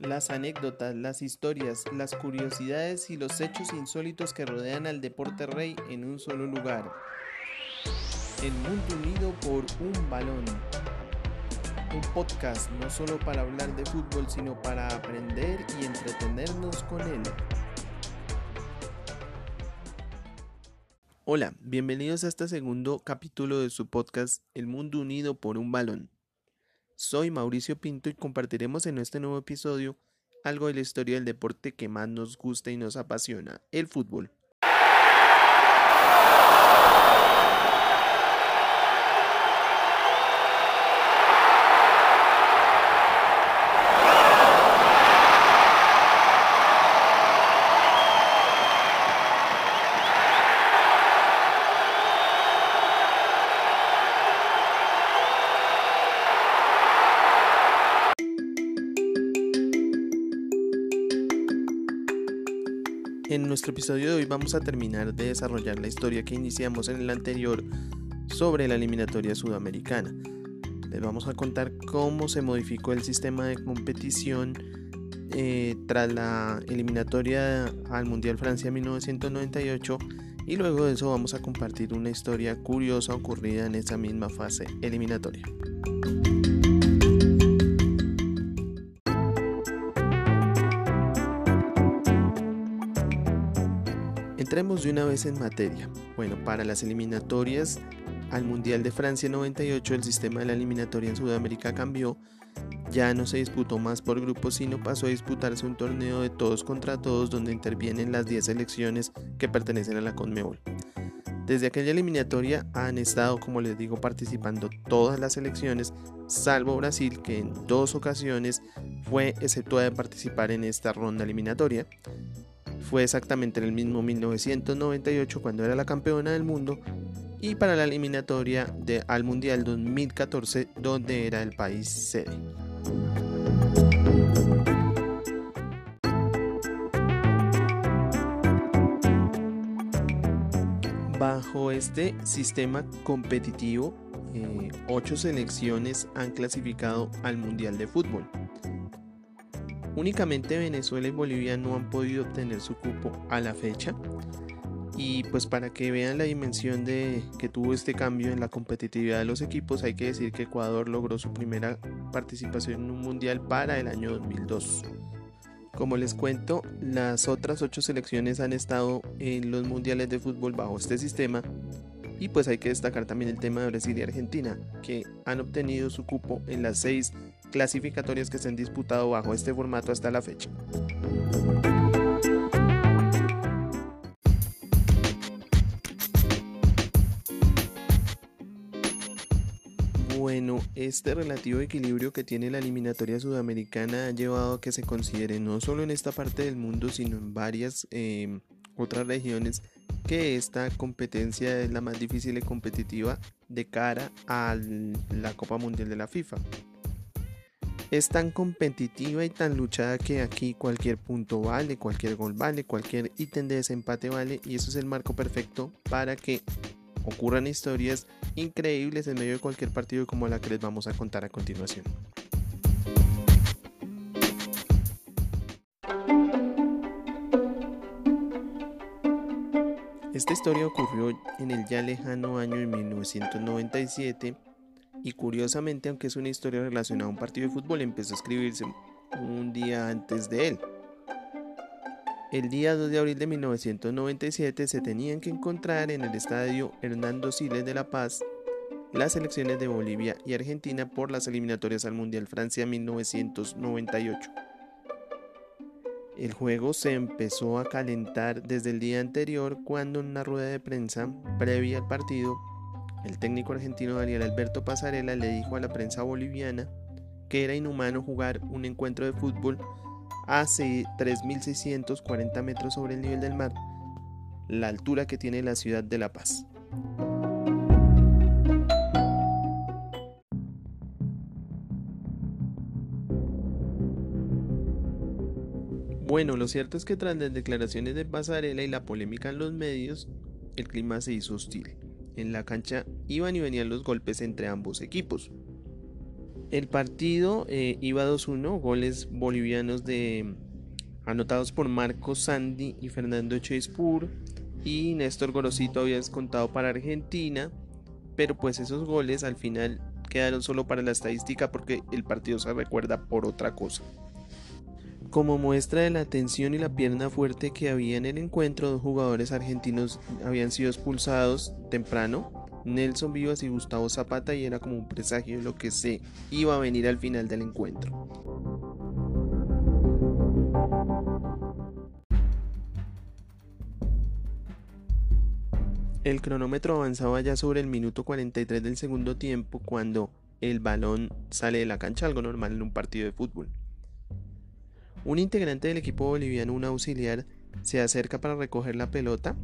Las anécdotas, las historias, las curiosidades y los hechos insólitos que rodean al deporte rey en un solo lugar. El mundo unido por un balón. Un podcast no solo para hablar de fútbol, sino para aprender y entretenernos con él. Hola, bienvenidos a este segundo capítulo de su podcast El mundo unido por un balón. Soy Mauricio Pinto y compartiremos en este nuevo episodio algo de la historia del deporte que más nos gusta y nos apasiona, el fútbol. Nuestro episodio de hoy vamos a terminar de desarrollar la historia que iniciamos en el anterior sobre la eliminatoria sudamericana. Les vamos a contar cómo se modificó el sistema de competición eh, tras la eliminatoria al Mundial Francia 1998 y luego de eso vamos a compartir una historia curiosa ocurrida en esa misma fase eliminatoria. Entremos de una vez en materia. Bueno, para las eliminatorias al Mundial de Francia 98 el sistema de la eliminatoria en Sudamérica cambió. Ya no se disputó más por grupos, sino pasó a disputarse un torneo de todos contra todos donde intervienen las 10 selecciones que pertenecen a la CONMEBOL. Desde aquella eliminatoria han estado, como les digo, participando todas las selecciones, salvo Brasil, que en dos ocasiones fue exceptuada de participar en esta ronda eliminatoria fue exactamente en el mismo 1998 cuando era la campeona del mundo y para la eliminatoria al Mundial 2014 donde era el país sede. Bajo este sistema competitivo, eh, ocho selecciones han clasificado al Mundial de Fútbol. Únicamente Venezuela y Bolivia no han podido obtener su cupo a la fecha. Y pues para que vean la dimensión de que tuvo este cambio en la competitividad de los equipos, hay que decir que Ecuador logró su primera participación en un mundial para el año 2002. Como les cuento, las otras ocho selecciones han estado en los mundiales de fútbol bajo este sistema. Y pues hay que destacar también el tema de Brasil y Argentina, que han obtenido su cupo en las seis clasificatorias que se han disputado bajo este formato hasta la fecha. Bueno, este relativo equilibrio que tiene la eliminatoria sudamericana ha llevado a que se considere no solo en esta parte del mundo, sino en varias eh, otras regiones que esta competencia es la más difícil y competitiva de cara a la Copa Mundial de la FIFA. Es tan competitiva y tan luchada que aquí cualquier punto vale, cualquier gol vale, cualquier ítem de desempate vale y eso es el marco perfecto para que ocurran historias increíbles en medio de cualquier partido como la que les vamos a contar a continuación. Esta historia ocurrió en el ya lejano año de 1997 y curiosamente, aunque es una historia relacionada a un partido de fútbol, empezó a escribirse un día antes de él. El día 2 de abril de 1997 se tenían que encontrar en el estadio Hernando Siles de La Paz las selecciones de Bolivia y Argentina por las eliminatorias al Mundial Francia 1998. El juego se empezó a calentar desde el día anterior cuando en una rueda de prensa previa al partido el técnico argentino Daniel Alberto Pasarela le dijo a la prensa boliviana que era inhumano jugar un encuentro de fútbol a 3.640 metros sobre el nivel del mar, la altura que tiene la ciudad de La Paz. Bueno, lo cierto es que tras las declaraciones de Pasarela y la polémica en los medios, el clima se hizo hostil. En la cancha iban y venían los golpes entre ambos equipos. El partido eh, iba 2-1, goles bolivianos de anotados por Marco Sandy y Fernando Chespur y Néstor Gorosito había descontado para Argentina, pero pues esos goles al final quedaron solo para la estadística porque el partido se recuerda por otra cosa. Como muestra de la tensión y la pierna fuerte que había en el encuentro, dos jugadores argentinos habían sido expulsados temprano, Nelson Vivas y Gustavo Zapata, y era como un presagio de lo que se iba a venir al final del encuentro. El cronómetro avanzaba ya sobre el minuto 43 del segundo tiempo cuando el balón sale de la cancha, algo normal en un partido de fútbol. Un integrante del equipo boliviano, un auxiliar, se acerca para recoger la pelota,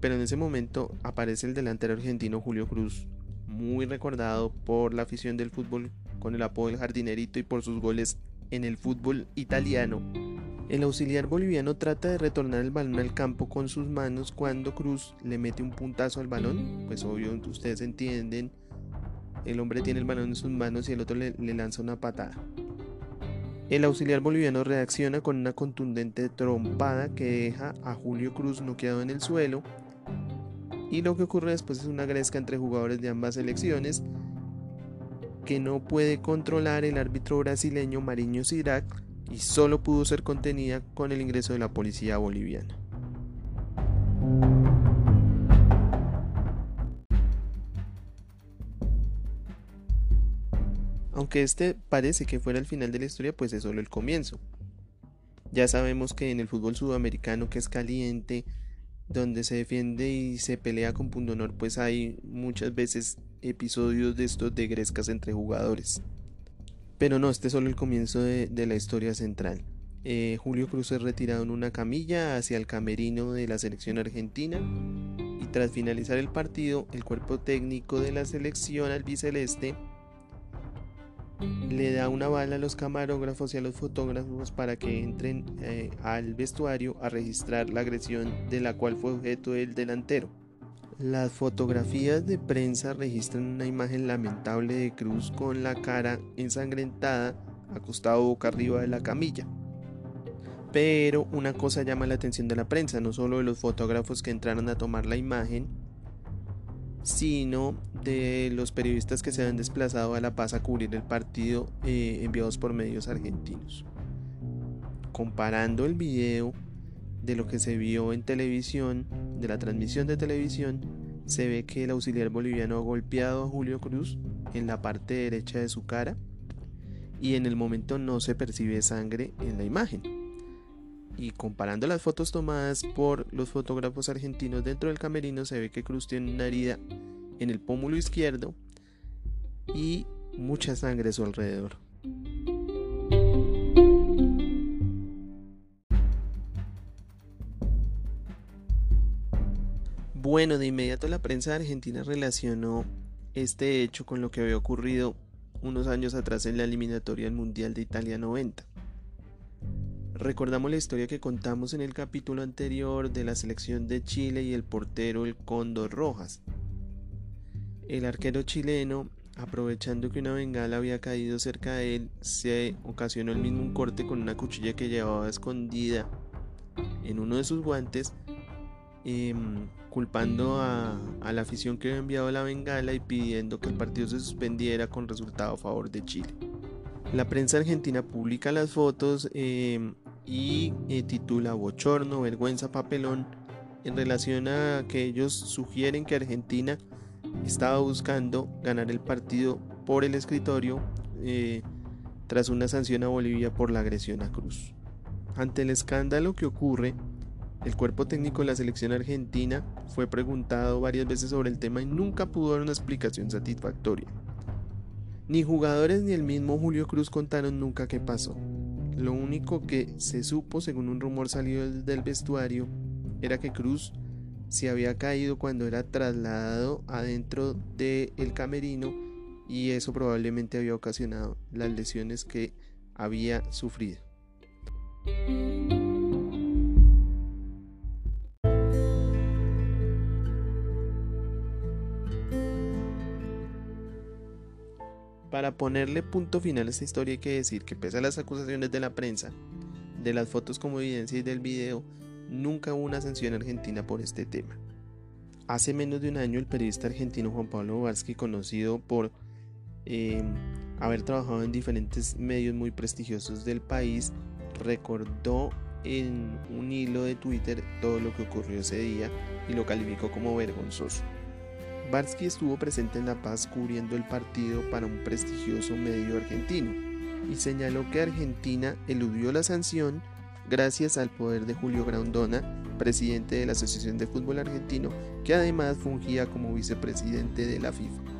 pero en ese momento aparece el delantero argentino Julio Cruz, muy recordado por la afición del fútbol con el apodo del jardinerito y por sus goles en el fútbol italiano el auxiliar boliviano trata de retornar el balón al campo con sus manos cuando Cruz le mete un puntazo al balón. Pues obvio, ustedes entienden. El hombre tiene el balón en sus manos y el otro le, lanza una patada. El auxiliar boliviano reacciona con una contundente trompada que deja a Julio Cruz noqueado en el suelo. Y lo que ocurre después es una gresca entre jugadores de ambas selecciones que no puede controlar el árbitro brasileño Mariño Sirac y solo pudo ser contenida con el ingreso de la policía boliviana. Aunque este parece que fuera el final de la historia, pues es solo el comienzo. Ya sabemos que en el fútbol sudamericano que es caliente, donde se defiende y se pelea con honor, pues hay muchas veces episodios de estos de grescas entre jugadores. Pero no, este es solo el comienzo de, la historia central. Eh, Julio Cruz es retirado en una camilla hacia el camerino de la selección argentina y tras finalizar el partido, el cuerpo técnico de la selección albiceleste le da una bala a los camarógrafos y a los fotógrafos para que entren eh, al vestuario a registrar la agresión de la cual fue objeto el delantero. Las fotografías de prensa registran una imagen lamentable de Cruz con la cara ensangrentada, acostado boca arriba de la camilla. Pero una cosa llama la atención de la prensa, no solo de los fotógrafos que entraron a tomar la imagen, sino de los periodistas que se han desplazado a La Paz a cubrir el partido eh, enviados por medios argentinos. Comparando el video de lo que se vio en televisión, de la transmisión de televisión, se ve que el auxiliar boliviano ha golpeado a Julio Cruz en la parte derecha de su cara y en el momento no se percibe sangre en la imagen. Y comparando las fotos tomadas por los fotógrafos argentinos dentro del camerino se ve que Cruz tiene una herida en el pómulo izquierdo y mucha sangre a su alrededor. Bueno, de inmediato la prensa argentina relacionó este hecho con lo que había ocurrido unos años atrás en la eliminatoria del Mundial de Italia 90. Recordamos la historia que contamos en el capítulo anterior de la selección de Chile y el portero el Cóndor Rojas. El arquero chileno, aprovechando que una bengala había caído cerca de él, se ocasionó el mismo un corte con una cuchilla que llevaba escondida en uno de sus guantes Em, culpando a, la afición que había enviado la bengala y pidiendo que el partido se suspendiera con resultado a favor de Chile. La prensa argentina publica las fotos em, y eh, titula Bochorno, vergüenza, papelón en relación a que ellos sugieren que Argentina estaba buscando ganar el partido por el escritorio eh, tras una sanción a Bolivia por la agresión a Cruz. Ante el escándalo que ocurre, el cuerpo técnico de la selección argentina fue preguntado varias veces sobre el tema y nunca pudo dar una explicación satisfactoria. Ni jugadores ni el mismo Julio Cruz contaron nunca qué pasó. Lo único que se supo, según un rumor salido del vestuario, era que Cruz se había caído cuando era trasladado adentro del camerino y eso probablemente había ocasionado las lesiones que había sufrido. Para ponerle punto final a esta historia hay que decir que pese a las acusaciones de la prensa, de las fotos como evidencia y del video, nunca hubo una sanción argentina por este tema. Hace menos de un año el periodista argentino Juan Pablo Bovarsky, conocido por eh, haber trabajado en diferentes medios muy prestigiosos del país, recordó en un hilo de Twitter todo lo que ocurrió ese día y lo calificó como vergonzoso. Barsky estuvo presente en La Paz cubriendo el partido para un prestigioso medio argentino y señaló que Argentina eludió la sanción gracias al poder de Julio Grandona, presidente de la Asociación de Fútbol Argentino, que además fungía como vicepresidente de la FIFA.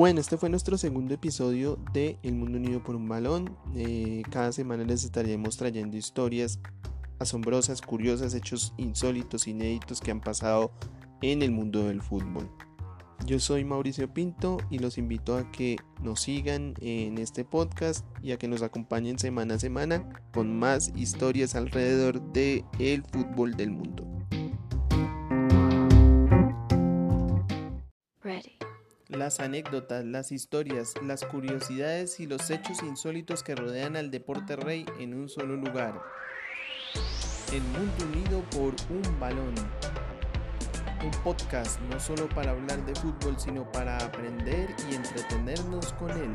Bueno, este fue nuestro segundo episodio de El Mundo Unido por un Balón. Eh, cada semana les estaremos trayendo historias asombrosas, curiosas, hechos insólitos, inéditos que han pasado en el mundo del fútbol. Yo soy Mauricio Pinto y los invito a que nos sigan en este podcast y a que nos acompañen semana a semana con más historias alrededor del el fútbol del mundo. Las anécdotas, las historias, las curiosidades y los hechos insólitos que rodean al deporte rey en un solo lugar. El mundo unido por un balón. Un podcast no solo para hablar de fútbol, sino para aprender y entretenernos con él.